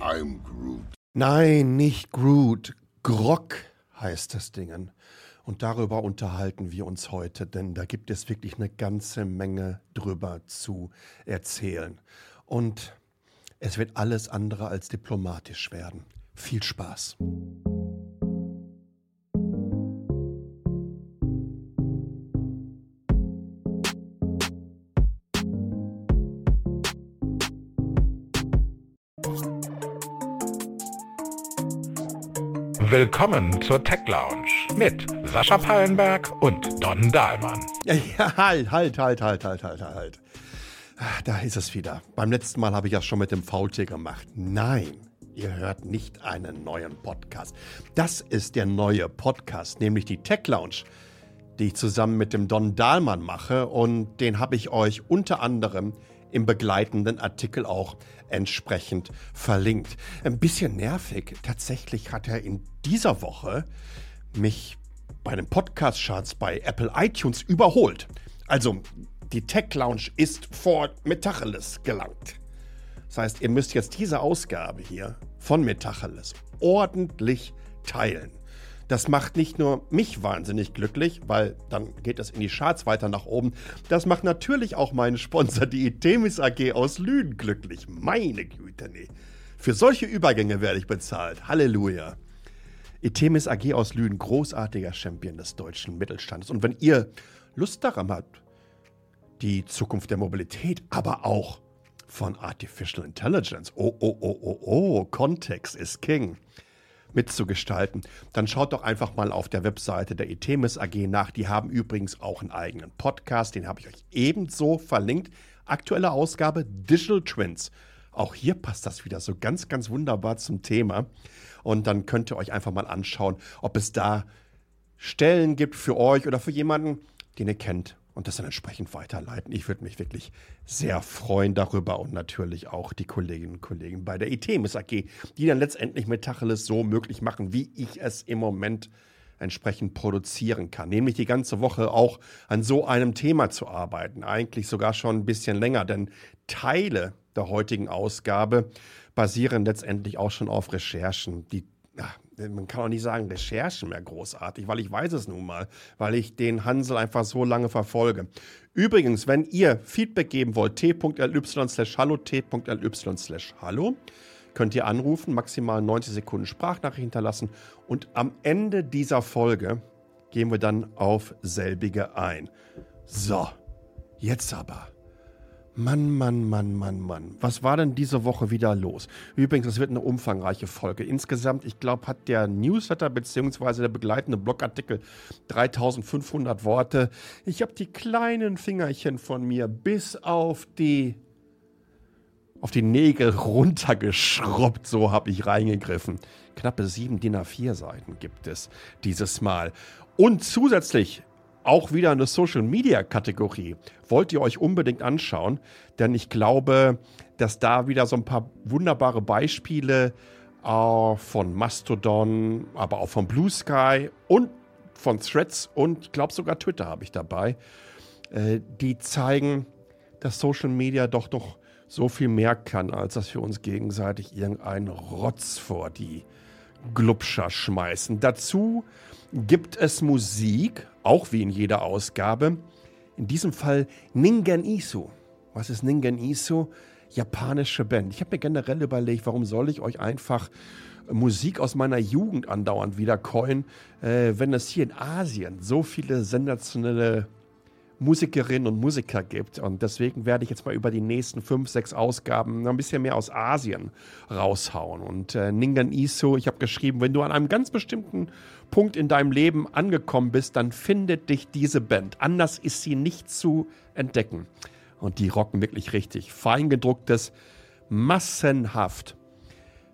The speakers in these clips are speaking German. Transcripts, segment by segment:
I'm Groot. Nein, nicht Groot. Grog heißt das Dingen. Und darüber unterhalten wir uns heute, denn da gibt es wirklich eine ganze Menge drüber zu erzählen. Und es wird alles andere als diplomatisch werden. Viel Spaß. Willkommen zur Tech Lounge mit Sascha Pallenberg und Don Dahlmann. Ja, halt, halt, halt, halt, halt, halt, halt. Ah, Da ist es wieder. Beim letzten Mal habe ich das schon mit dem Faultier gemacht. Nein, ihr hört nicht einen neuen Podcast. Das ist der neue Podcast, nämlich die Tech Lounge, die ich zusammen mit dem Don Dahlmann mache. Und den habe ich euch unter anderem im begleitenden Artikel auch entsprechend verlinkt. Ein bisschen nervig. Tatsächlich hat er in dieser Woche mich bei den Podcast-Charts bei Apple iTunes überholt. Also, die Tech Lounge ist vor Metacheles gelangt. Das heißt, ihr müsst jetzt diese Ausgabe hier von Metacheles ordentlich teilen. Das macht nicht nur mich wahnsinnig glücklich, weil dann geht es in die Charts weiter nach oben. Das macht natürlich auch meinen Sponsor, die Itemis AG aus Lünen, glücklich. Meine Güte, nee. Für solche Übergänge werde ich bezahlt. Halleluja. Itemis AG aus Lünen, großartiger Champion des deutschen Mittelstandes. Und wenn ihr Lust daran habt, die Zukunft der Mobilität, aber auch von Artificial Intelligence, oh, oh, oh, oh, oh, Kontext ist King, mitzugestalten, dann schaut doch einfach mal auf der Webseite der Itemis AG nach. Die haben übrigens auch einen eigenen Podcast, den habe ich euch ebenso verlinkt. Aktuelle Ausgabe Digital Twins. Auch hier passt das wieder so ganz, ganz wunderbar zum Thema. Und dann könnt ihr euch einfach mal anschauen, ob es da Stellen gibt für euch oder für jemanden, den ihr kennt und das dann entsprechend weiterleiten. Ich würde mich wirklich sehr freuen darüber und natürlich auch die Kolleginnen und Kollegen bei der ITMIS AG, die dann letztendlich mit Tacheles so möglich machen, wie ich es im Moment entsprechend produzieren kann. Nämlich die ganze Woche auch an so einem Thema zu arbeiten. Eigentlich sogar schon ein bisschen länger, denn Teile der heutigen Ausgabe basieren letztendlich auch schon auf Recherchen, die ja, man kann auch nicht sagen Recherchen mehr großartig, weil ich weiß es nun mal, weil ich den Hansel einfach so lange verfolge. Übrigens, wenn ihr Feedback geben wollt, t.ly slash hallo, t.ly slash hallo, könnt ihr anrufen, maximal 90 Sekunden Sprachnachricht hinterlassen und am Ende dieser Folge gehen wir dann auf selbige ein. So, jetzt aber. Mann, Mann, Mann, Mann, Mann. Was war denn diese Woche wieder los? Übrigens, es wird eine umfangreiche Folge. Insgesamt, ich glaube, hat der Newsletter bzw. der begleitende Blogartikel 3500 Worte. Ich habe die kleinen Fingerchen von mir bis auf die auf die Nägel runtergeschrubbt, so habe ich reingegriffen. Knappe sieben DIN A4 Seiten gibt es dieses Mal. Und zusätzlich auch wieder eine Social Media Kategorie. Wollt ihr euch unbedingt anschauen, denn ich glaube, dass da wieder so ein paar wunderbare Beispiele äh, von Mastodon, aber auch von Blue Sky und von Threads und ich glaube sogar Twitter habe ich dabei, äh, die zeigen, dass Social Media doch noch so viel mehr kann, als dass wir uns gegenseitig irgendeinen Rotz vor die Glubscher schmeißen. Dazu gibt es Musik, auch wie in jeder Ausgabe. In diesem Fall Ningen Isu. Was ist Ningen Isu? Japanische Band. Ich habe mir generell überlegt, warum soll ich euch einfach Musik aus meiner Jugend andauernd wiedercoin, äh, wenn es hier in Asien so viele sensationelle Musikerinnen und Musiker gibt. Und deswegen werde ich jetzt mal über die nächsten fünf, sechs Ausgaben ein bisschen mehr aus Asien raushauen. Und äh, Ningen Iso, ich habe geschrieben, wenn du an einem ganz bestimmten Punkt in deinem Leben angekommen bist, dann findet dich diese Band. Anders ist sie nicht zu entdecken. Und die rocken wirklich richtig. Feingedrucktes, massenhaft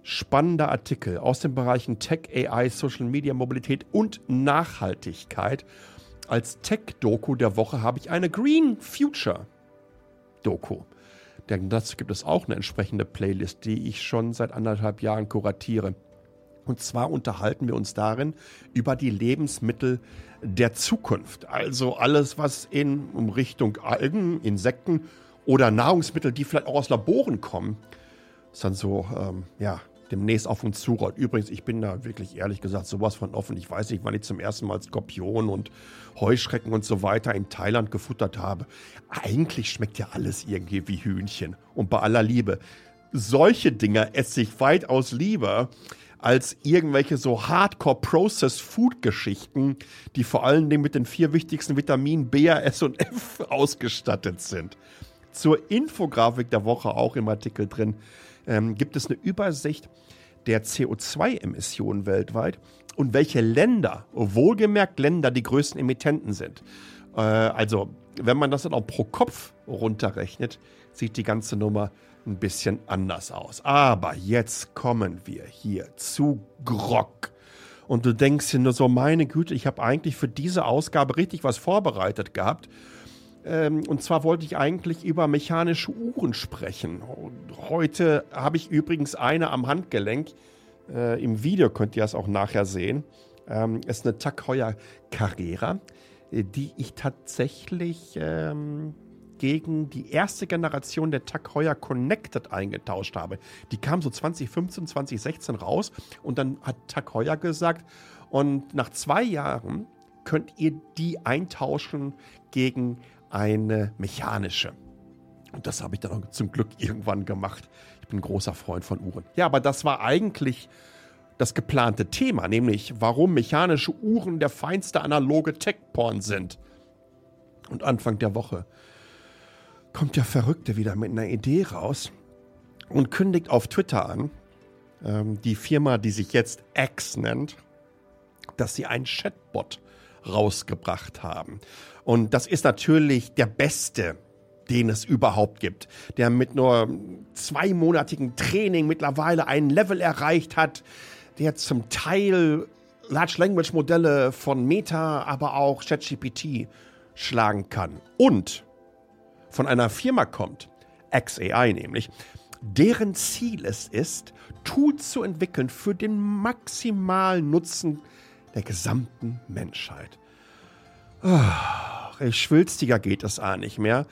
spannender Artikel aus den Bereichen Tech, AI, Social Media, Mobilität und Nachhaltigkeit. Als Tech-Doku der Woche habe ich eine Green Future-Doku. Denn dazu gibt es auch eine entsprechende Playlist, die ich schon seit anderthalb Jahren kuratiere. Und zwar unterhalten wir uns darin über die Lebensmittel der Zukunft. Also alles, was in Richtung Algen, Insekten oder Nahrungsmittel, die vielleicht auch aus Laboren kommen, was dann so, ähm, ja, demnächst auf uns zurollt. Übrigens, ich bin da wirklich ehrlich gesagt sowas von offen. Ich weiß nicht, wann ich zum ersten Mal Skorpion und Heuschrecken und so weiter in Thailand gefuttert habe. Eigentlich schmeckt ja alles irgendwie wie Hühnchen. Und bei aller Liebe, solche Dinger esse ich weitaus lieber als irgendwelche so Hardcore-Processed-Food-Geschichten, die vor allen Dingen mit den vier wichtigsten Vitaminen B, S und F ausgestattet sind. Zur Infografik der Woche auch im Artikel drin ähm, gibt es eine Übersicht der CO2-Emissionen weltweit und welche Länder, wohlgemerkt Länder, die größten Emittenten sind. Äh, also, wenn man das dann auch pro Kopf runterrechnet, sieht die ganze Nummer ein bisschen anders aus. Aber jetzt kommen wir hier zu Grog. Und du denkst dir nur so, meine Güte, ich habe eigentlich für diese Ausgabe richtig was vorbereitet gehabt. Ähm, und zwar wollte ich eigentlich über mechanische Uhren sprechen. Heute habe ich übrigens eine am Handgelenk. Äh, Im Video könnt ihr es auch nachher sehen. Ähm, ist eine Tag Heuer Carrera, äh, die ich tatsächlich ähm, gegen die erste Generation der Tag Heuer Connected eingetauscht habe. Die kam so 2015, 2016 raus und dann hat Tag Heuer gesagt, und nach zwei Jahren könnt ihr die eintauschen gegen eine mechanische. Und das habe ich dann auch zum Glück irgendwann gemacht. Ich bin großer Freund von Uhren. Ja, aber das war eigentlich das geplante Thema, nämlich warum mechanische Uhren der feinste analoge Tech-Porn sind. Und Anfang der Woche kommt der Verrückte wieder mit einer Idee raus und kündigt auf Twitter an, ähm, die Firma, die sich jetzt X nennt, dass sie einen Chatbot rausgebracht haben. Und das ist natürlich der beste, den es überhaupt gibt, der mit nur zweimonatigen Training mittlerweile ein Level erreicht hat, der zum Teil Large Language Modelle von Meta, aber auch ChatGPT schlagen kann. Und von einer Firma kommt, XAI nämlich, deren Ziel es ist, Tools zu entwickeln für den maximalen Nutzen der gesamten Menschheit. Oh, schwülstiger geht es A nicht mehr.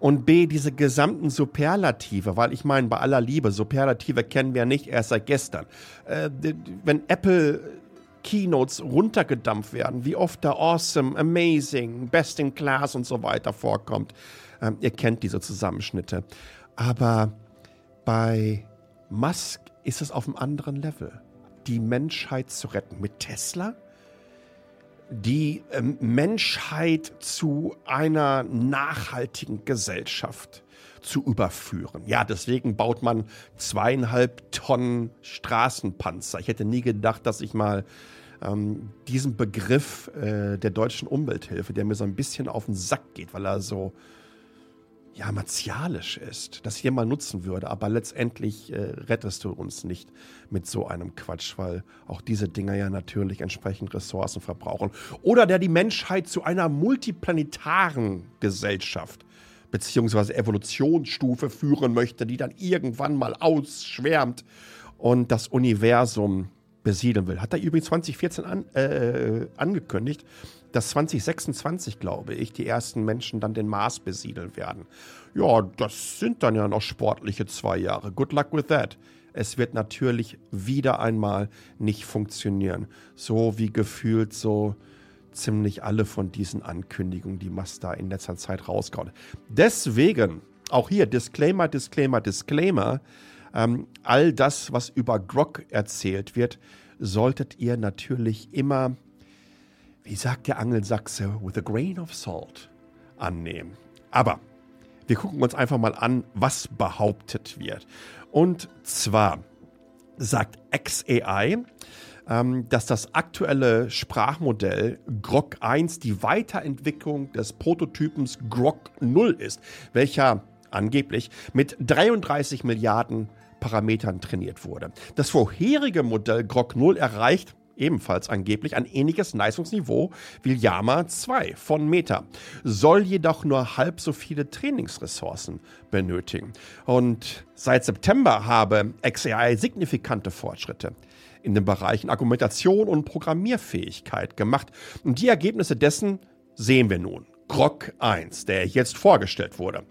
Und B, diese gesamten Superlative, weil ich meine, bei aller Liebe, Superlative kennen wir nicht erst seit gestern. Äh, wenn Apple Keynotes runtergedampft werden, wie oft da awesome, amazing, best in class und so weiter vorkommt. Ähm, ihr kennt diese Zusammenschnitte. Aber bei Musk ist es auf einem anderen Level. Die Menschheit zu retten. Mit Tesla die ähm, Menschheit zu einer nachhaltigen Gesellschaft zu überführen. Ja, deswegen baut man zweieinhalb Tonnen Straßenpanzer. Ich hätte nie gedacht, dass ich mal ähm, diesen Begriff äh, der deutschen Umwelthilfe, der mir so ein bisschen auf den Sack geht, weil er so ja, martialisch ist, das hier mal nutzen würde. Aber letztendlich äh, rettest du uns nicht mit so einem Quatsch, weil auch diese Dinger ja natürlich entsprechend Ressourcen verbrauchen. Oder der die Menschheit zu einer multiplanetaren Gesellschaft beziehungsweise Evolutionsstufe führen möchte, die dann irgendwann mal ausschwärmt und das Universum besiedeln will. Hat er übrigens 2014 an, äh, angekündigt dass 2026, glaube ich, die ersten Menschen dann den Mars besiedeln werden. Ja, das sind dann ja noch sportliche zwei Jahre. Good luck with that. Es wird natürlich wieder einmal nicht funktionieren. So wie gefühlt so ziemlich alle von diesen Ankündigungen, die Mazda in letzter Zeit rausgehauen. Deswegen, auch hier Disclaimer, Disclaimer, Disclaimer, ähm, all das, was über Grog erzählt wird, solltet ihr natürlich immer wie sagt der Angelsachse, with a grain of salt annehmen. Aber wir gucken uns einfach mal an, was behauptet wird. Und zwar sagt XAI, ähm, dass das aktuelle Sprachmodell Grok 1 die Weiterentwicklung des Prototypens Grok 0 ist, welcher angeblich mit 33 Milliarden Parametern trainiert wurde. Das vorherige Modell Grok 0 erreicht ebenfalls angeblich ein ähnliches Leistungsniveau wie Yama 2 von Meta, soll jedoch nur halb so viele Trainingsressourcen benötigen. Und seit September habe XAI signifikante Fortschritte in den Bereichen Argumentation und Programmierfähigkeit gemacht. Und die Ergebnisse dessen sehen wir nun. Grok 1, der jetzt vorgestellt wurde.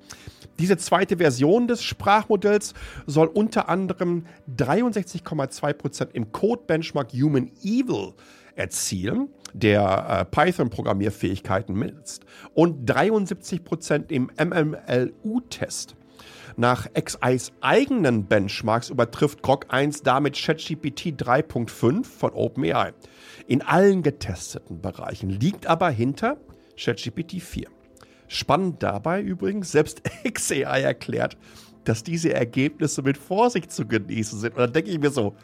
Diese zweite Version des Sprachmodells soll unter anderem 63,2% im Code-Benchmark Human Evil erzielen, der äh, Python-Programmierfähigkeiten misst, und 73% im MMLU-Test. Nach XIs eigenen Benchmarks übertrifft Grok 1 damit ChatGPT 3.5 von OpenAI. In allen getesteten Bereichen liegt aber hinter ChatGPT 4. Spannend dabei übrigens, selbst XAI erklärt, dass diese Ergebnisse mit Vorsicht zu genießen sind. Und dann denke ich mir so,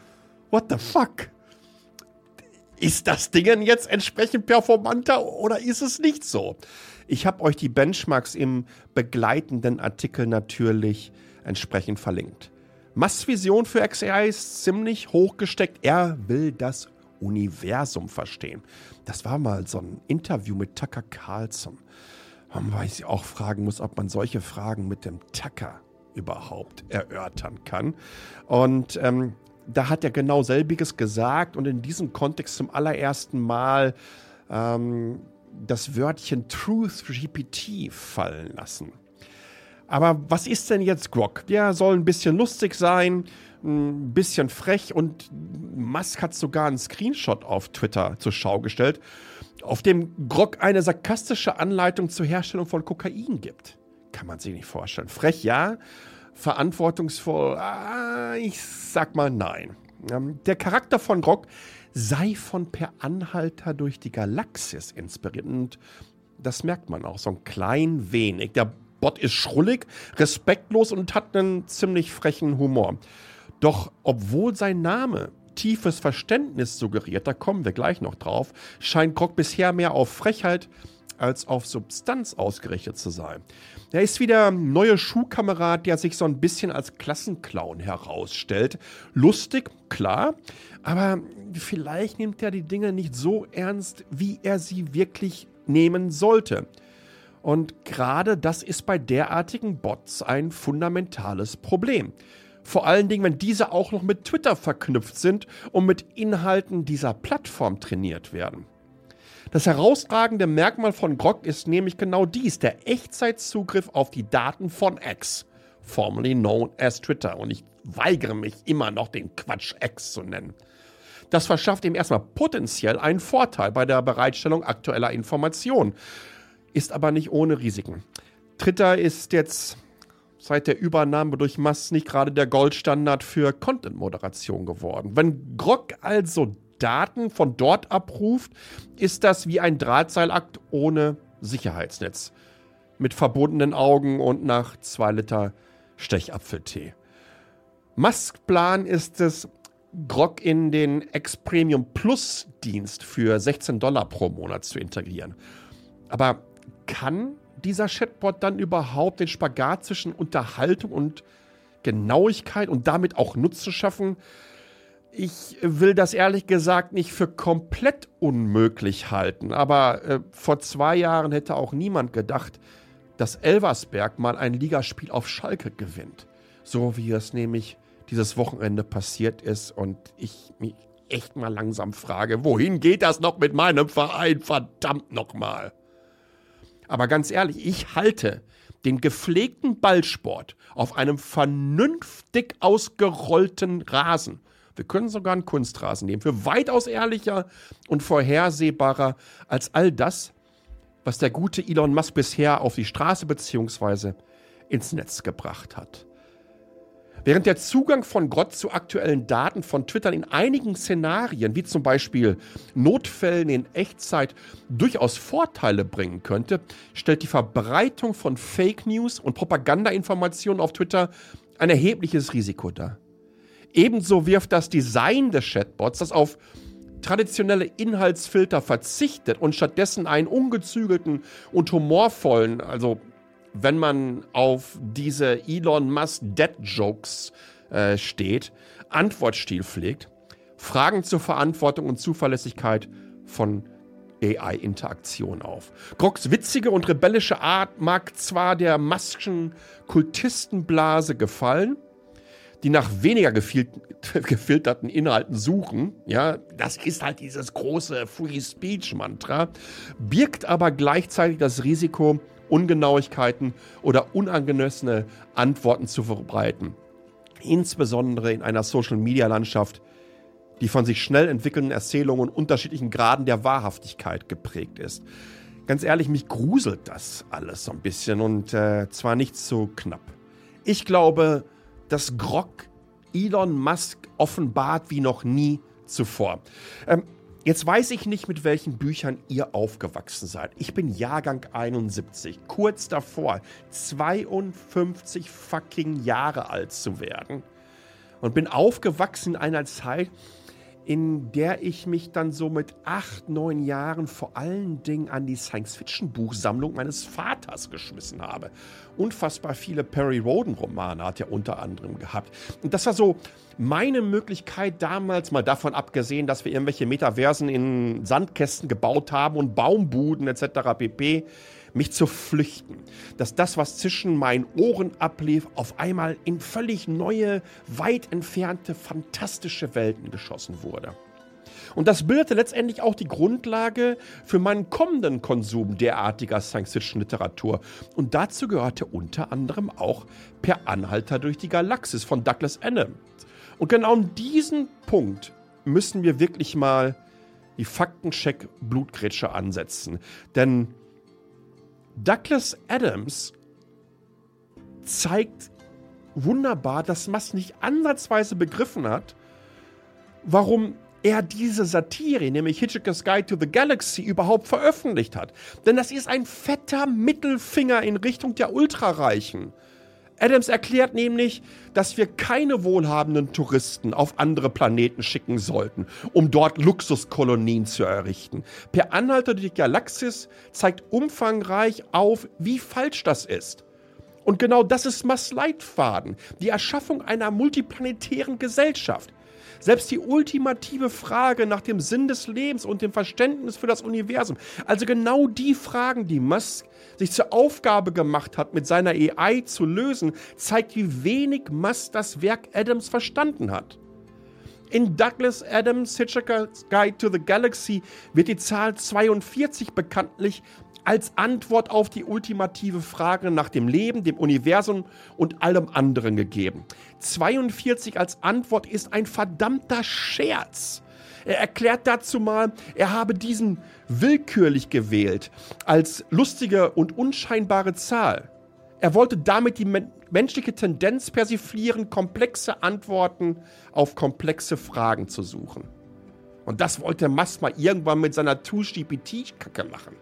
what the fuck? Ist das Ding jetzt entsprechend performanter oder ist es nicht so? Ich habe euch die Benchmarks im begleitenden Artikel natürlich entsprechend verlinkt. Musk Vision für XAI ist ziemlich hochgesteckt. Er will das Universum verstehen. Das war mal so ein Interview mit Tucker Carlson. Weil ich auch fragen muss, ob man solche Fragen mit dem Tucker überhaupt erörtern kann. Und ähm, da hat er genau selbiges gesagt und in diesem Kontext zum allerersten Mal ähm, das Wörtchen Truth GPT fallen lassen. Aber was ist denn jetzt Grok? Der soll ein bisschen lustig sein, ein bisschen frech und Musk hat sogar einen Screenshot auf Twitter zur Schau gestellt, auf dem Grok eine sarkastische Anleitung zur Herstellung von Kokain gibt. Kann man sich nicht vorstellen. Frech ja, verantwortungsvoll, ah, ich sag mal nein. Ähm, der Charakter von Grok sei von Per Anhalter durch die Galaxis inspiriert. Und das merkt man auch so ein klein wenig. Der Bot ist schrullig, respektlos und hat einen ziemlich frechen Humor. Doch obwohl sein Name tiefes Verständnis suggeriert, da kommen wir gleich noch drauf, scheint Grog bisher mehr auf Frechheit als auf Substanz ausgerichtet zu sein. Er ist wie der neue Schuhkamerad, der sich so ein bisschen als Klassenclown herausstellt. Lustig, klar, aber vielleicht nimmt er die Dinge nicht so ernst, wie er sie wirklich nehmen sollte. Und gerade das ist bei derartigen Bots ein fundamentales Problem. Vor allen Dingen, wenn diese auch noch mit Twitter verknüpft sind und mit Inhalten dieser Plattform trainiert werden. Das herausragende Merkmal von Grog ist nämlich genau dies, der Echtzeitzugriff auf die Daten von X, formerly known as Twitter. Und ich weigere mich immer noch, den Quatsch X zu nennen. Das verschafft ihm erstmal potenziell einen Vorteil bei der Bereitstellung aktueller Informationen, ist aber nicht ohne Risiken. Twitter ist jetzt seit der Übernahme durch Musk nicht gerade der Goldstandard für Content-Moderation geworden. Wenn Grog also Daten von dort abruft, ist das wie ein Drahtseilakt ohne Sicherheitsnetz. Mit verbundenen Augen und nach zwei Liter Stechapfeltee. Musks Plan ist es, Grog in den X-Premium Plus Dienst für 16 Dollar pro Monat zu integrieren. Aber kann dieser Chatbot dann überhaupt den Spagat zwischen Unterhaltung und Genauigkeit und damit auch Nutzen schaffen? Ich will das ehrlich gesagt nicht für komplett unmöglich halten, aber äh, vor zwei Jahren hätte auch niemand gedacht, dass Elversberg mal ein Ligaspiel auf Schalke gewinnt. So wie es nämlich dieses Wochenende passiert ist und ich mich echt mal langsam frage, wohin geht das noch mit meinem Verein? Verdammt nochmal. Aber ganz ehrlich, ich halte den gepflegten Ballsport auf einem vernünftig ausgerollten Rasen. Wir können sogar einen Kunstrasen nehmen, für weitaus ehrlicher und vorhersehbarer als all das, was der gute Elon Musk bisher auf die Straße bzw. ins Netz gebracht hat. Während der Zugang von Grott zu aktuellen Daten von Twitter in einigen Szenarien, wie zum Beispiel Notfällen in Echtzeit, durchaus Vorteile bringen könnte, stellt die Verbreitung von Fake News und Propagandainformationen auf Twitter ein erhebliches Risiko dar. Ebenso wirft das Design des Chatbots, das auf traditionelle Inhaltsfilter verzichtet und stattdessen einen ungezügelten und humorvollen, also wenn man auf diese Elon Musk Dead Jokes äh, steht, Antwortstil pflegt, Fragen zur Verantwortung und Zuverlässigkeit von AI-Interaktion auf. Grogs witzige und rebellische Art mag zwar der Musk'schen Kultistenblase gefallen, die nach weniger gefilterten Inhalten suchen, ja, das ist halt dieses große Free Speech Mantra, birgt aber gleichzeitig das Risiko, Ungenauigkeiten oder unangemessene Antworten zu verbreiten. Insbesondere in einer Social Media Landschaft, die von sich schnell entwickelnden Erzählungen und unterschiedlichen Graden der Wahrhaftigkeit geprägt ist. Ganz ehrlich, mich gruselt das alles so ein bisschen und äh, zwar nicht so knapp. Ich glaube, dass Grog Elon Musk offenbart wie noch nie zuvor. Ähm, jetzt weiß ich nicht, mit welchen Büchern ihr aufgewachsen seid. Ich bin Jahrgang 71, kurz davor, 52 fucking Jahre alt zu werden. Und bin aufgewachsen in einer Zeit, in der ich mich dann so mit acht, neun Jahren vor allen Dingen an die Science-Fiction-Buchsammlung meines Vaters geschmissen habe. Unfassbar viele Perry Roden-Romane hat er unter anderem gehabt. Und das war so meine Möglichkeit damals, mal davon abgesehen, dass wir irgendwelche Metaversen in Sandkästen gebaut haben und Baumbuden etc. pp mich zu flüchten. Dass das, was zwischen meinen Ohren ablief, auf einmal in völlig neue, weit entfernte, fantastische Welten geschossen wurde. Und das bildete letztendlich auch die Grundlage für meinen kommenden Konsum derartiger Science-Fiction-Literatur. Und dazu gehörte unter anderem auch Per Anhalter durch die Galaxis von Douglas Adams. Und genau an diesem Punkt müssen wir wirklich mal die Faktencheck-Blutgrätsche ansetzen. Denn Douglas Adams zeigt wunderbar, dass Musk nicht ansatzweise begriffen hat, warum er diese Satire, nämlich Hitchhiker's Guide to the Galaxy, überhaupt veröffentlicht hat. Denn das ist ein fetter Mittelfinger in Richtung der Ultrareichen. Adams erklärt nämlich, dass wir keine wohlhabenden Touristen auf andere Planeten schicken sollten, um dort Luxuskolonien zu errichten. Per Anhalter durch die Galaxis zeigt umfangreich auf, wie falsch das ist. Und genau das ist Mass Leitfaden, die Erschaffung einer multiplanetären Gesellschaft. Selbst die ultimative Frage nach dem Sinn des Lebens und dem Verständnis für das Universum, also genau die Fragen, die Musk sich zur Aufgabe gemacht hat, mit seiner AI zu lösen, zeigt, wie wenig Musk das Werk Adams verstanden hat. In Douglas Adams Hitchhiker's Guide to the Galaxy wird die Zahl 42 bekanntlich als Antwort auf die ultimative Frage nach dem Leben, dem Universum und allem anderen gegeben. 42 als Antwort ist ein verdammter Scherz. Er erklärt dazu mal, er habe diesen willkürlich gewählt als lustige und unscheinbare Zahl. Er wollte damit die menschliche Tendenz persiflieren, komplexe Antworten auf komplexe Fragen zu suchen. Und das wollte Masma irgendwann mit seiner Tush-GPT-Kacke machen.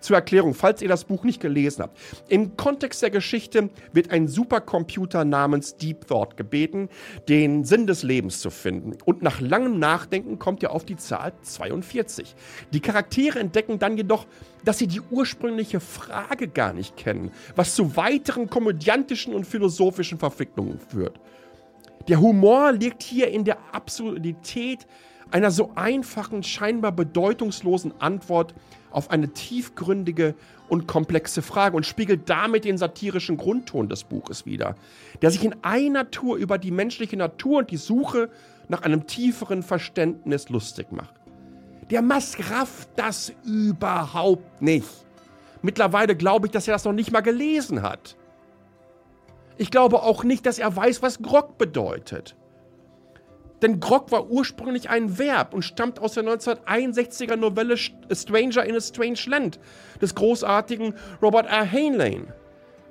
Zur Erklärung, falls ihr das Buch nicht gelesen habt. Im Kontext der Geschichte wird ein Supercomputer namens Deep Thought gebeten, den Sinn des Lebens zu finden. Und nach langem Nachdenken kommt er auf die Zahl 42. Die Charaktere entdecken dann jedoch, dass sie die ursprüngliche Frage gar nicht kennen, was zu weiteren komödiantischen und philosophischen Verwicklungen führt. Der Humor liegt hier in der Absurdität einer so einfachen, scheinbar bedeutungslosen Antwort auf eine tiefgründige und komplexe Frage und spiegelt damit den satirischen Grundton des Buches wider, der sich in einer Tour über die menschliche Natur und die Suche nach einem tieferen Verständnis lustig macht. Der Mask rafft das überhaupt nicht. Mittlerweile glaube ich, dass er das noch nicht mal gelesen hat. Ich glaube auch nicht, dass er weiß, was Grog bedeutet. Denn Grog war ursprünglich ein Verb und stammt aus der 1961er Novelle Stranger in a Strange Land des großartigen Robert R. Heinlein.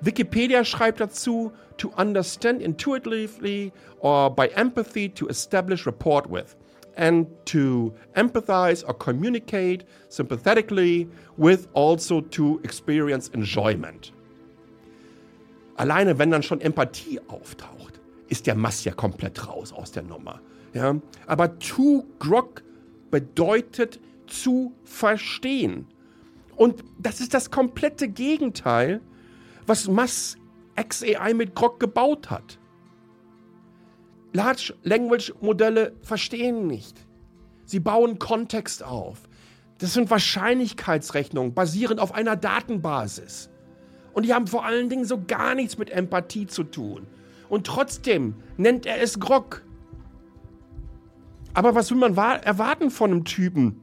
Wikipedia schreibt dazu, to understand intuitively or by empathy to establish rapport with and to empathize or communicate sympathetically with also to experience enjoyment. Alleine wenn dann schon Empathie auftaucht, ist der Mass ja komplett raus aus der Nummer. Ja? Aber to grok bedeutet zu verstehen. Und das ist das komplette Gegenteil, was Mass XAI mit Grok gebaut hat. Large Language Modelle verstehen nicht. Sie bauen Kontext auf. Das sind Wahrscheinlichkeitsrechnungen basierend auf einer Datenbasis. Und die haben vor allen Dingen so gar nichts mit Empathie zu tun. Und trotzdem nennt er es Grog. Aber was will man erwarten von einem Typen,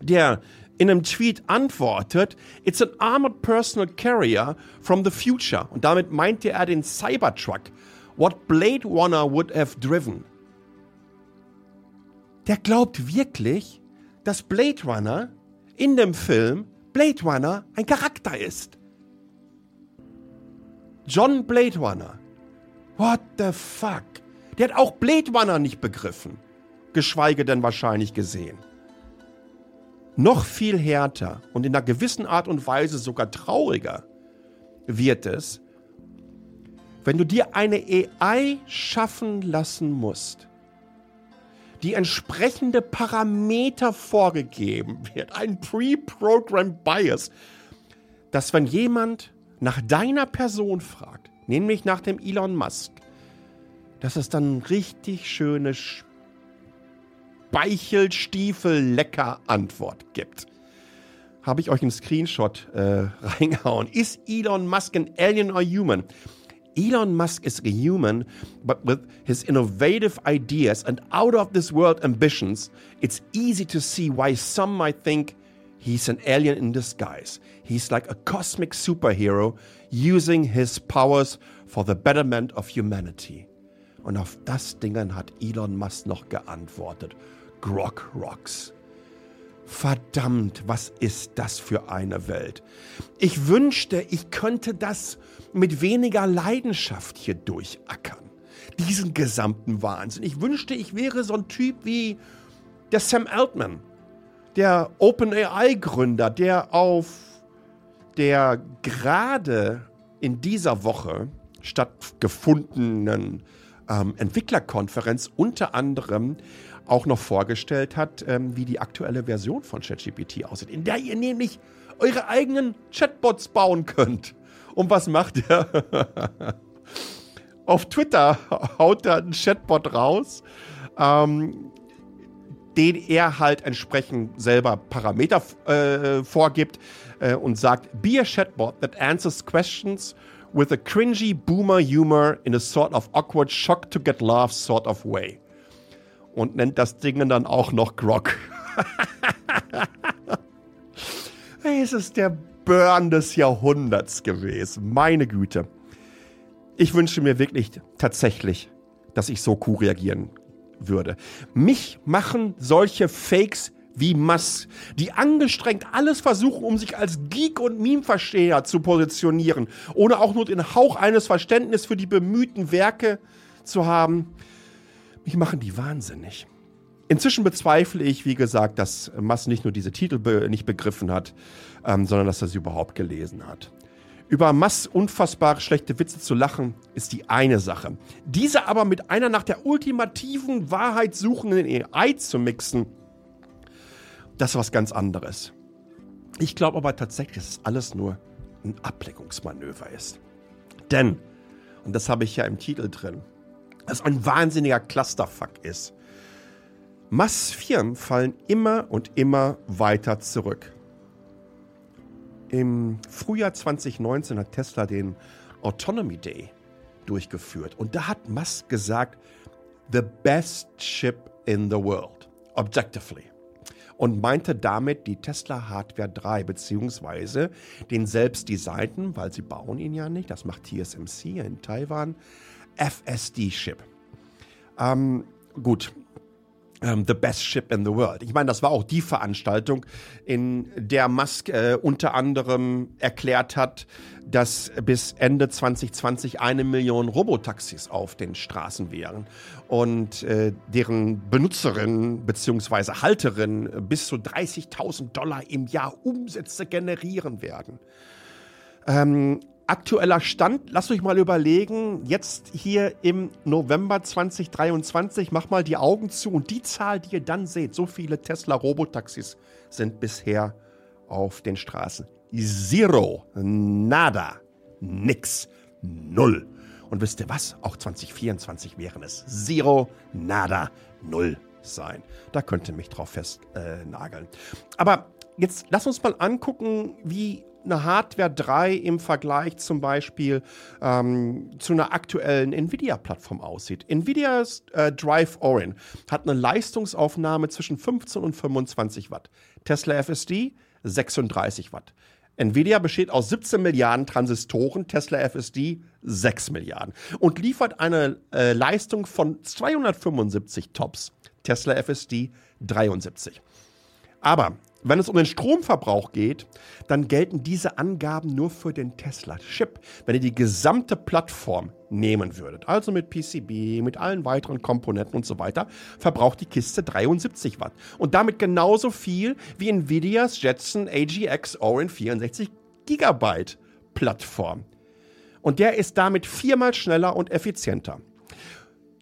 der in einem Tweet antwortet, It's an armored personal carrier from the future. Und damit meinte er den Cybertruck, what Blade Runner would have driven. Der glaubt wirklich, dass Blade Runner in dem Film Blade Runner ein Charakter ist. John Blade Runner. What the fuck? Der hat auch Blade Runner nicht begriffen. Geschweige denn wahrscheinlich gesehen. Noch viel härter und in einer gewissen Art und Weise sogar trauriger wird es, wenn du dir eine AI schaffen lassen musst, die entsprechende Parameter vorgegeben wird, ein Pre-Programmed Bias, dass wenn jemand nach deiner Person fragt, nämlich nach dem Elon Musk, dass es dann richtig schöne Speichelstiefel lecker Antwort gibt. Habe ich euch einen Screenshot äh, reingehauen. Ist Elon Musk ein Alien or Human? Elon Musk is a human, but with his innovative ideas and out of this world ambitions, it's easy to see why some might think he's an alien in disguise. He's like a cosmic superhero using his powers for the betterment of humanity. Und auf das Dingen hat Elon Musk noch geantwortet. Grog Rocks. Verdammt, was ist das für eine Welt? Ich wünschte, ich könnte das mit weniger Leidenschaft hier durchackern. Diesen gesamten Wahnsinn. Ich wünschte, ich wäre so ein Typ wie der Sam Altman, der OpenAI-Gründer, der auf der gerade in dieser Woche stattgefundenen ähm, Entwicklerkonferenz unter anderem auch noch vorgestellt hat, ähm, wie die aktuelle Version von ChatGPT aussieht, in der ihr nämlich eure eigenen Chatbots bauen könnt. Und was macht er? Auf Twitter haut er einen Chatbot raus, ähm, den er halt entsprechend selber Parameter äh, vorgibt äh, und sagt, be a chatbot that answers questions with a cringy boomer humor in a sort of awkward shock to get love sort of way und nennt das Ding dann auch noch Grog. es ist der Burn des Jahrhunderts gewesen. Meine Güte. Ich wünsche mir wirklich tatsächlich, dass ich so cool reagieren würde. Mich machen solche Fakes wie Musk, die angestrengt alles versuchen, um sich als Geek und Meme-Versteher zu positionieren, ohne auch nur den Hauch eines Verständnisses für die bemühten Werke zu haben. Mich machen die wahnsinnig. Inzwischen bezweifle ich, wie gesagt, dass Mass nicht nur diese Titel be nicht begriffen hat, ähm, sondern dass er sie überhaupt gelesen hat. Über Mass unfassbar schlechte Witze zu lachen, ist die eine Sache. Diese aber mit einer nach der ultimativen Wahrheit suchenden AI zu mixen, das ist was ganz anderes. Ich glaube aber tatsächlich, dass es alles nur ein Ablenkungsmanöver ist. Denn, und das habe ich ja im Titel drin, das ein wahnsinniger Clusterfuck ist. Massfirmen fallen immer und immer weiter zurück. Im Frühjahr 2019 hat Tesla den Autonomy Day durchgeführt und da hat Musk gesagt, the best ship in the world, objectively. Und meinte damit die Tesla Hardware 3, beziehungsweise den selbst designten, weil sie bauen ihn ja nicht, das macht TSMC in Taiwan, FSD-Chip. Ähm, gut, ähm, The Best Ship in the World. Ich meine, das war auch die Veranstaltung, in der Musk äh, unter anderem erklärt hat, dass bis Ende 2020 eine Million Robotaxis auf den Straßen wären und äh, deren Benutzerinnen bzw. Halterinnen bis zu 30.000 Dollar im Jahr Umsätze generieren werden. Ähm, aktueller Stand, lasst euch mal überlegen, jetzt hier im November 2023, mach mal die Augen zu und die Zahl, die ihr dann seht, so viele Tesla Robotaxis sind bisher auf den Straßen. Zero, nada, nix, null. Und wisst ihr was? Auch 2024 wären es Zero, nada, null sein. Da könnt ihr mich drauf festnageln. Äh, Aber jetzt lasst uns mal angucken, wie eine Hardware 3 im Vergleich zum Beispiel ähm, zu einer aktuellen Nvidia-Plattform aussieht. Nvidias äh, Drive Orin hat eine Leistungsaufnahme zwischen 15 und 25 Watt. Tesla FSD 36 Watt. Nvidia besteht aus 17 Milliarden Transistoren, Tesla FSD 6 Milliarden und liefert eine äh, Leistung von 275 Tops, Tesla FSD 73. Aber wenn es um den Stromverbrauch geht, dann gelten diese Angaben nur für den Tesla-Chip. Wenn ihr die gesamte Plattform nehmen würdet, also mit PCB, mit allen weiteren Komponenten und so weiter, verbraucht die Kiste 73 Watt. Und damit genauso viel wie Nvidias Jetson AGX Orin 64 Gigabyte Plattform. Und der ist damit viermal schneller und effizienter.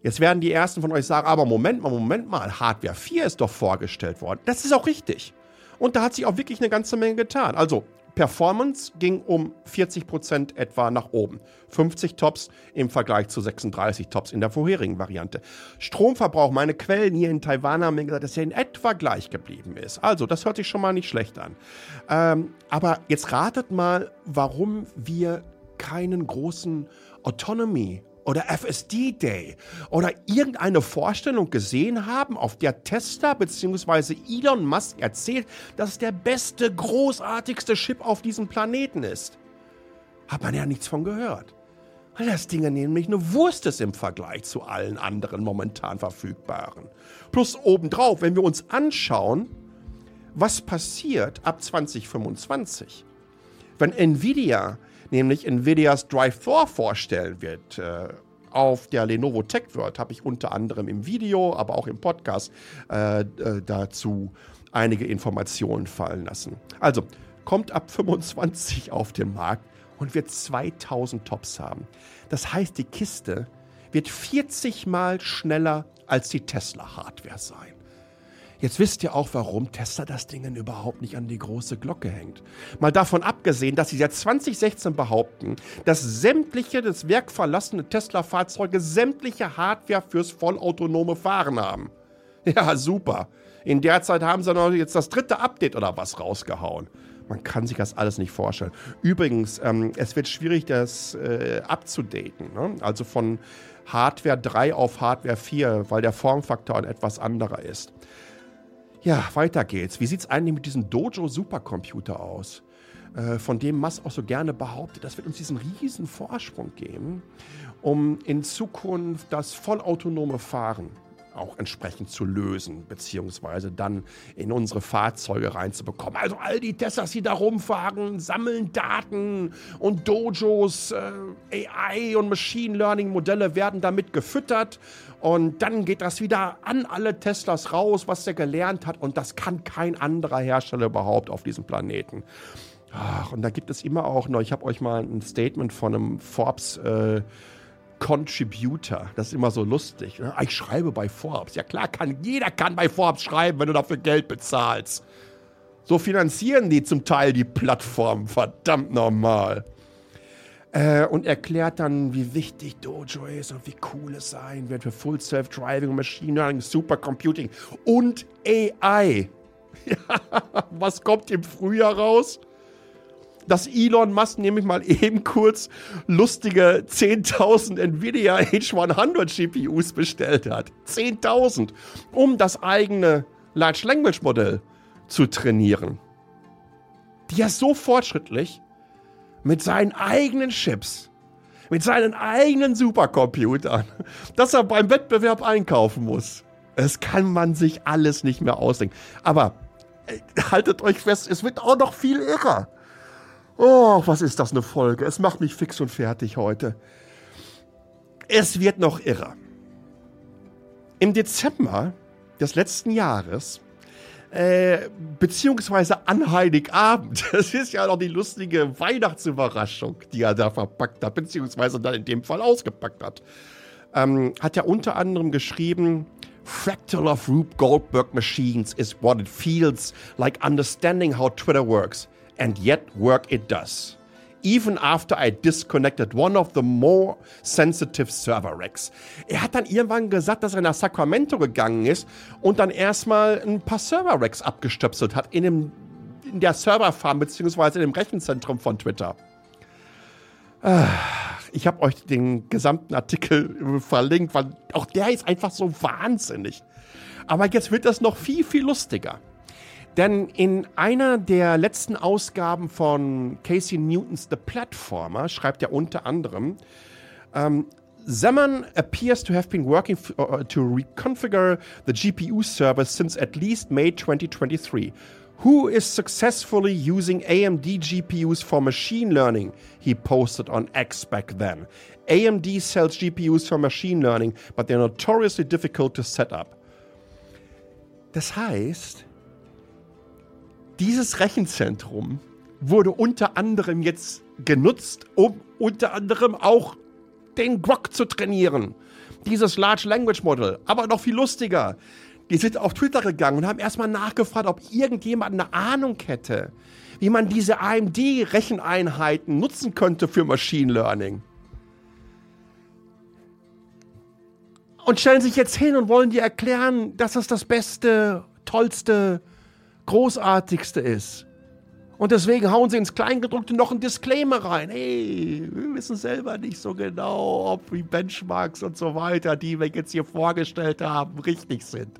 Jetzt werden die ersten von euch sagen, aber Moment mal, Moment mal, Hardware 4 ist doch vorgestellt worden. Das ist auch richtig. Und da hat sich auch wirklich eine ganze Menge getan. Also Performance ging um 40% etwa nach oben. 50 Tops im Vergleich zu 36 Tops in der vorherigen Variante. Stromverbrauch, meine Quellen hier in Taiwan haben mir gesagt, dass er in etwa gleich geblieben ist. Also, das hört sich schon mal nicht schlecht an. Ähm, aber jetzt ratet mal, warum wir keinen großen Autonomy oder FSD Day oder irgendeine Vorstellung gesehen haben, auf der Tesla bzw. Elon Musk erzählt, dass es der beste, großartigste Chip auf diesem Planeten ist. Hat man ja nichts von gehört. Weil das Ding nämlich eine Wurst ist im Vergleich zu allen anderen momentan verfügbaren. Plus obendrauf, wenn wir uns anschauen, was passiert ab 2025, wenn Nvidia nämlich Nvidias Drive 4 vorstellen wird. Äh, auf der Lenovo Tech World habe ich unter anderem im Video, aber auch im Podcast äh, äh dazu einige Informationen fallen lassen. Also kommt ab 25 auf den Markt und wird 2000 Tops haben. Das heißt, die Kiste wird 40 mal schneller als die Tesla-Hardware sein. Jetzt wisst ihr auch, warum Tesla das Ding überhaupt nicht an die große Glocke hängt. Mal davon abgesehen, dass sie seit 2016 behaupten, dass sämtliche das Werk verlassene Tesla-Fahrzeuge sämtliche Hardware fürs vollautonome Fahren haben. Ja, super. In der Zeit haben sie noch jetzt das dritte Update oder was rausgehauen. Man kann sich das alles nicht vorstellen. Übrigens, ähm, es wird schwierig, das äh, abzudaten. Ne? Also von Hardware 3 auf Hardware 4, weil der Formfaktor ein etwas anderer ist. Ja, weiter geht's. Wie sieht es eigentlich mit diesem Dojo Supercomputer aus? Äh, von dem Musk auch so gerne behauptet, das wird uns diesen riesen Vorsprung geben, um in Zukunft das vollautonome Fahren auch entsprechend zu lösen, beziehungsweise dann in unsere Fahrzeuge reinzubekommen. Also all die Teslas, die da rumfahren, sammeln Daten und Dojos, äh, AI und Machine Learning Modelle werden damit gefüttert und dann geht das wieder an alle Teslas raus, was der gelernt hat und das kann kein anderer Hersteller überhaupt auf diesem Planeten. Ach, und da gibt es immer auch noch, ich habe euch mal ein Statement von einem Forbes äh, Contributor. Das ist immer so lustig. Ne? Ich schreibe bei Forbes. Ja klar, kann, jeder kann bei Forbes schreiben, wenn du dafür Geld bezahlst. So finanzieren die zum Teil die Plattform. Verdammt normal. Äh, und erklärt dann, wie wichtig Dojo ist und wie cool es sein wird für Full Self-Driving, Machine Learning, Supercomputing und AI. was kommt im Frühjahr raus? dass Elon Musk nämlich mal eben kurz lustige 10.000 Nvidia H100 GPUs bestellt hat. 10.000, um das eigene Large Language Modell zu trainieren. Die ist so fortschrittlich mit seinen eigenen Chips, mit seinen eigenen Supercomputern, dass er beim Wettbewerb einkaufen muss. Es kann man sich alles nicht mehr ausdenken. Aber äh, haltet euch fest, es wird auch noch viel irrer. Oh, was ist das eine Folge? Es macht mich fix und fertig heute. Es wird noch irrer. Im Dezember des letzten Jahres, äh, beziehungsweise an Heiligabend, das ist ja noch die lustige Weihnachtsüberraschung, die er da verpackt hat, beziehungsweise dann in dem Fall ausgepackt hat, ähm, hat er unter anderem geschrieben, Fractal of Rube Goldberg machines is what it feels like understanding how Twitter works and yet work it does. Even after I disconnected one of the more sensitive server racks. Er hat dann irgendwann gesagt, dass er nach Sacramento gegangen ist und dann erstmal ein paar Server racks abgestöpselt hat in dem in der Serverfarm beziehungsweise im Rechenzentrum von Twitter. Ah, ich habe euch den gesamten Artikel verlinkt, weil auch der ist einfach so wahnsinnig. Aber jetzt wird das noch viel, viel lustiger. Denn in einer der letzten Ausgaben von Casey Newtons The Platformer schreibt er unter anderem, um, Zeman appears to have been working uh, to reconfigure the GPU server since at least May 2023. Who is successfully using AMD GPUs for machine learning? He posted on X back then. AMD sells GPUs for machine learning, but they're notoriously difficult to set up. Das heißt, dieses Rechenzentrum wurde unter anderem jetzt genutzt, um unter anderem auch den Grok zu trainieren. Dieses Large Language Model. Aber noch viel lustiger. Die sind auf Twitter gegangen und haben erstmal nachgefragt, ob irgendjemand eine Ahnung hätte, wie man diese AMD-Recheneinheiten nutzen könnte für Machine Learning. Und stellen sich jetzt hin und wollen dir erklären, dass das das Beste, Tollste, Großartigste ist. Und deswegen hauen sie ins Kleingedruckte noch ein Disclaimer rein. Hey, wir wissen selber nicht so genau, ob die Benchmarks und so weiter, die wir jetzt hier vorgestellt haben, richtig sind.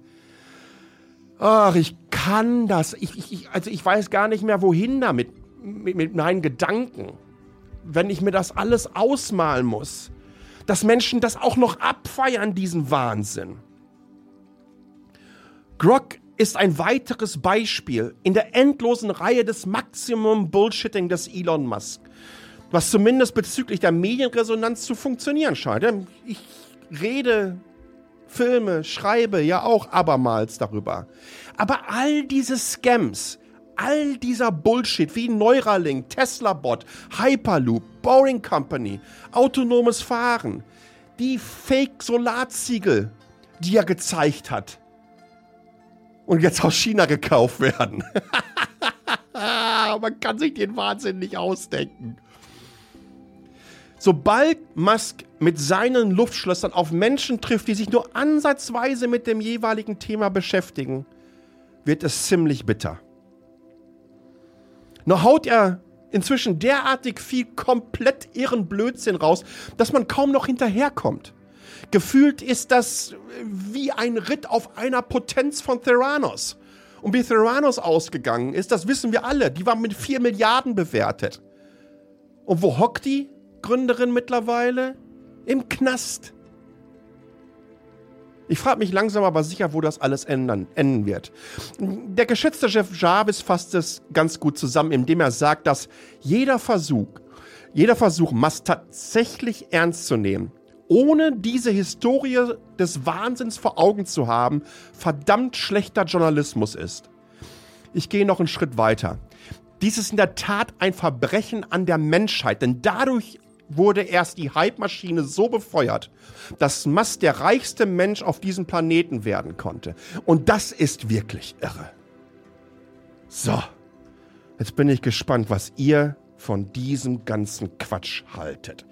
Ach, ich kann das. Ich, ich, also ich weiß gar nicht mehr, wohin damit, mit, mit meinen Gedanken. Wenn ich mir das alles ausmalen muss. Dass Menschen das auch noch abfeiern, diesen Wahnsinn. Grog ist ein weiteres Beispiel in der endlosen Reihe des Maximum Bullshitting des Elon Musk, was zumindest bezüglich der Medienresonanz zu funktionieren scheint. Ich rede, filme, schreibe ja auch abermals darüber. Aber all diese Scams, all dieser Bullshit wie Neuralink, Tesla-Bot, Hyperloop, Boring Company, autonomes Fahren, die Fake-Solarziegel, die er gezeigt hat, und jetzt aus China gekauft werden. Man kann sich den Wahnsinn nicht ausdenken. Sobald Musk mit seinen Luftschlössern auf Menschen trifft, die sich nur ansatzweise mit dem jeweiligen Thema beschäftigen, wird es ziemlich bitter. Nur haut er inzwischen derartig viel komplett irren Blödsinn raus, dass man kaum noch hinterherkommt. Gefühlt ist das wie ein Ritt auf einer Potenz von Theranos. Und wie Theranos ausgegangen ist, das wissen wir alle. Die war mit 4 Milliarden bewertet. Und wo hockt die Gründerin mittlerweile? Im Knast. Ich frage mich langsam aber sicher, wo das alles ändern, enden wird. Der geschätzte Jeff Jarvis fasst es ganz gut zusammen, indem er sagt, dass jeder Versuch, jeder Versuch, Mast tatsächlich ernst zu nehmen, ohne diese Historie des Wahnsinns vor Augen zu haben, verdammt schlechter Journalismus ist. Ich gehe noch einen Schritt weiter. Dies ist in der Tat ein Verbrechen an der Menschheit, denn dadurch wurde erst die Hype-Maschine so befeuert, dass Musk der reichste Mensch auf diesem Planeten werden konnte. Und das ist wirklich irre. So, jetzt bin ich gespannt, was ihr von diesem ganzen Quatsch haltet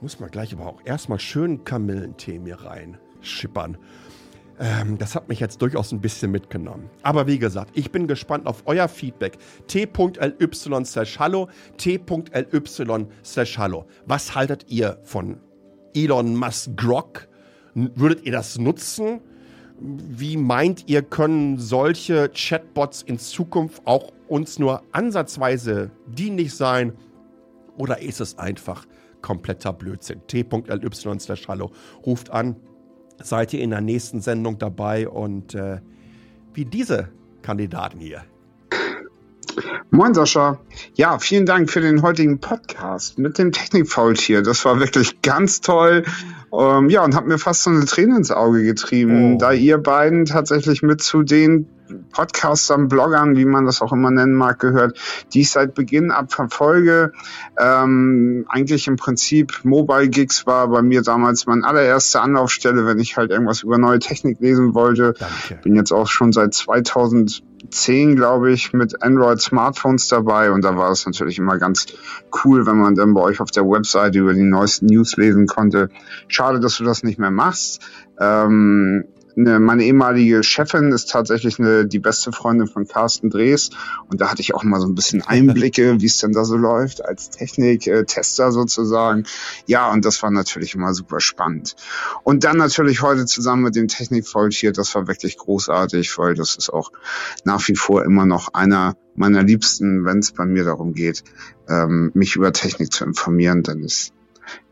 muss mal gleich aber auch erstmal schön Kamillentee mir reinschippern. Ähm, das hat mich jetzt durchaus ein bisschen mitgenommen. Aber wie gesagt, ich bin gespannt auf euer Feedback. t.ly slash hallo, t.ly slash hallo. Was haltet ihr von Elon Musk Grok? Würdet ihr das nutzen? Wie meint ihr, können solche Chatbots in Zukunft auch uns nur ansatzweise dienlich sein? Oder ist es einfach kompletter Blödsinn. t.ly slash hallo. Ruft an, seid ihr in der nächsten Sendung dabei und äh, wie diese Kandidaten hier. Moin Sascha. Ja, vielen Dank für den heutigen Podcast mit dem Technikfaultier. Das war wirklich ganz toll. Ähm, ja, und hat mir fast so eine Träne ins Auge getrieben, oh. da ihr beiden tatsächlich mit zu den Podcastern, Bloggern, wie man das auch immer nennen mag, gehört, die ich seit Beginn ab verfolge. Ähm, eigentlich im Prinzip Mobile Gigs war bei mir damals meine allererste Anlaufstelle, wenn ich halt irgendwas über neue Technik lesen wollte. Danke. Bin jetzt auch schon seit 2010, glaube ich, mit Android Smartphones dabei und da war es natürlich immer ganz cool, wenn man dann bei euch auf der Webseite über die neuesten News lesen konnte. Schade, dass du das nicht mehr machst. Ähm, eine, meine ehemalige Chefin ist tatsächlich eine, die beste Freundin von Carsten Drees. Und da hatte ich auch mal so ein bisschen Einblicke, wie es denn da so läuft, als Technik-Tester sozusagen. Ja, und das war natürlich immer super spannend. Und dann natürlich heute zusammen mit dem Technik-Faultier, das war wirklich großartig, weil das ist auch nach wie vor immer noch einer meiner Liebsten, wenn es bei mir darum geht, ähm, mich über Technik zu informieren, dann ist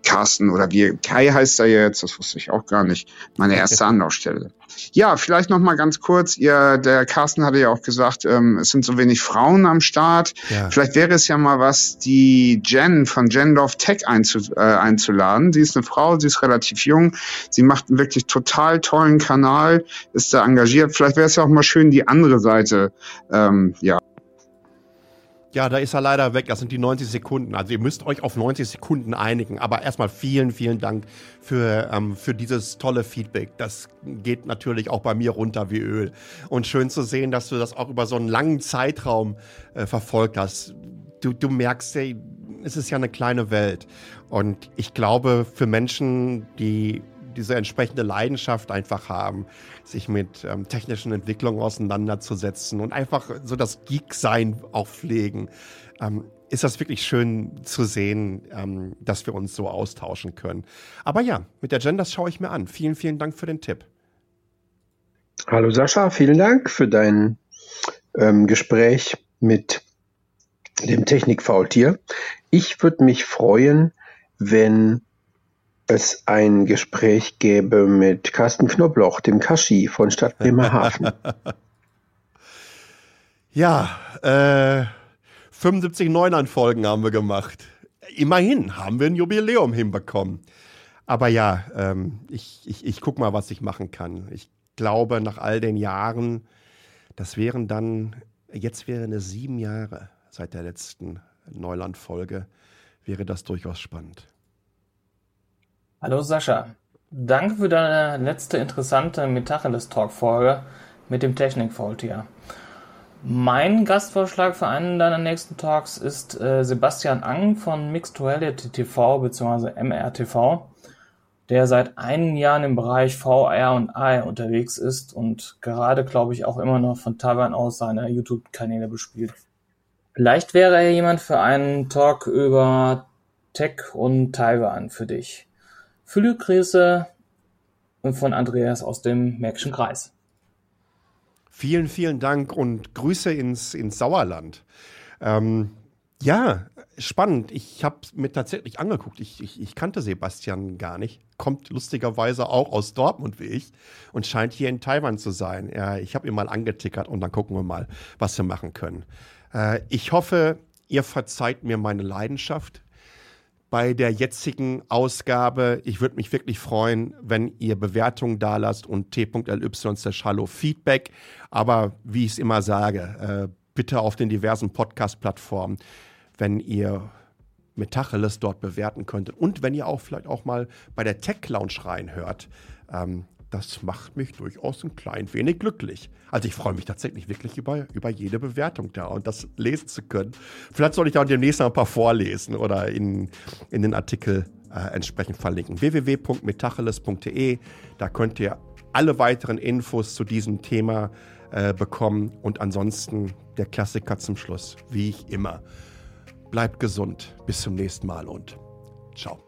Carsten oder wie Kai heißt er jetzt, das wusste ich auch gar nicht, meine erste Anlaufstelle. Ja, vielleicht noch mal ganz kurz, ihr, der Carsten hatte ja auch gesagt, ähm, es sind so wenig Frauen am Start. Ja. Vielleicht wäre es ja mal was, die Jen von Love Tech einzu, äh, einzuladen. Sie ist eine Frau, sie ist relativ jung, sie macht einen wirklich total tollen Kanal, ist da engagiert. Vielleicht wäre es ja auch mal schön, die andere Seite ähm, ja, ja, da ist er leider weg. Das sind die 90 Sekunden. Also ihr müsst euch auf 90 Sekunden einigen. Aber erstmal vielen, vielen Dank für, ähm, für dieses tolle Feedback. Das geht natürlich auch bei mir runter wie Öl. Und schön zu sehen, dass du das auch über so einen langen Zeitraum äh, verfolgt hast. Du, du merkst, ey, es ist ja eine kleine Welt. Und ich glaube, für Menschen, die diese entsprechende Leidenschaft einfach haben, sich mit ähm, technischen Entwicklungen auseinanderzusetzen und einfach so das Geek-Sein auch pflegen, ähm, ist das wirklich schön zu sehen, ähm, dass wir uns so austauschen können. Aber ja, mit der Genders schaue ich mir an. Vielen, vielen Dank für den Tipp. Hallo Sascha, vielen Dank für dein ähm, Gespräch mit dem Technikfaultier. Ich würde mich freuen, wenn es ein Gespräch gäbe mit Carsten Knobloch, dem Kaschi von Stadt Bremerhaven. ja, äh, 75 Neunern-Folgen haben wir gemacht. Immerhin haben wir ein Jubiläum hinbekommen. Aber ja, ähm, ich, ich, ich guck mal, was ich machen kann. Ich glaube, nach all den Jahren, das wären dann, jetzt wären es sieben Jahre seit der letzten Neuland-Folge, wäre das durchaus spannend. Hallo Sascha, danke für deine letzte interessante Metacheles-Talk-Folge mit dem Technik-Faultier. Mein Gastvorschlag für einen deiner nächsten Talks ist äh, Sebastian Ang von Mixed Reality TV bzw. MRTV, der seit einigen Jahren im Bereich VR und AR unterwegs ist und gerade, glaube ich, auch immer noch von Taiwan aus seine YouTube-Kanäle bespielt. Vielleicht wäre er jemand für einen Talk über Tech und Taiwan für dich. Viele Grüße von Andreas aus dem Märkischen Kreis. Vielen, vielen Dank und Grüße ins, ins Sauerland. Ähm, ja, spannend. Ich habe mir tatsächlich angeguckt. Ich, ich, ich, kannte Sebastian gar nicht. Kommt lustigerweise auch aus Dortmund wie ich und scheint hier in Taiwan zu sein. Ja, ich habe ihn mal angetickert und dann gucken wir mal, was wir machen können. Äh, ich hoffe, ihr verzeiht mir meine Leidenschaft bei der jetzigen Ausgabe. Ich würde mich wirklich freuen, wenn ihr Bewertungen da lasst und t.ly Hallo Feedback. Aber wie ich es immer sage, äh, bitte auf den diversen Podcast-Plattformen, wenn ihr Metacheles dort bewerten könntet und wenn ihr auch vielleicht auch mal bei der Tech Lounge reinhört. Ähm, das macht mich durchaus ein klein wenig glücklich. Also ich freue mich tatsächlich wirklich über, über jede Bewertung da und das lesen zu können. Vielleicht soll ich da demnächst noch ein paar vorlesen oder in, in den Artikel äh, entsprechend verlinken. www.metacheles.de, da könnt ihr alle weiteren Infos zu diesem Thema äh, bekommen und ansonsten der Klassiker zum Schluss, wie ich immer. Bleibt gesund, bis zum nächsten Mal und ciao.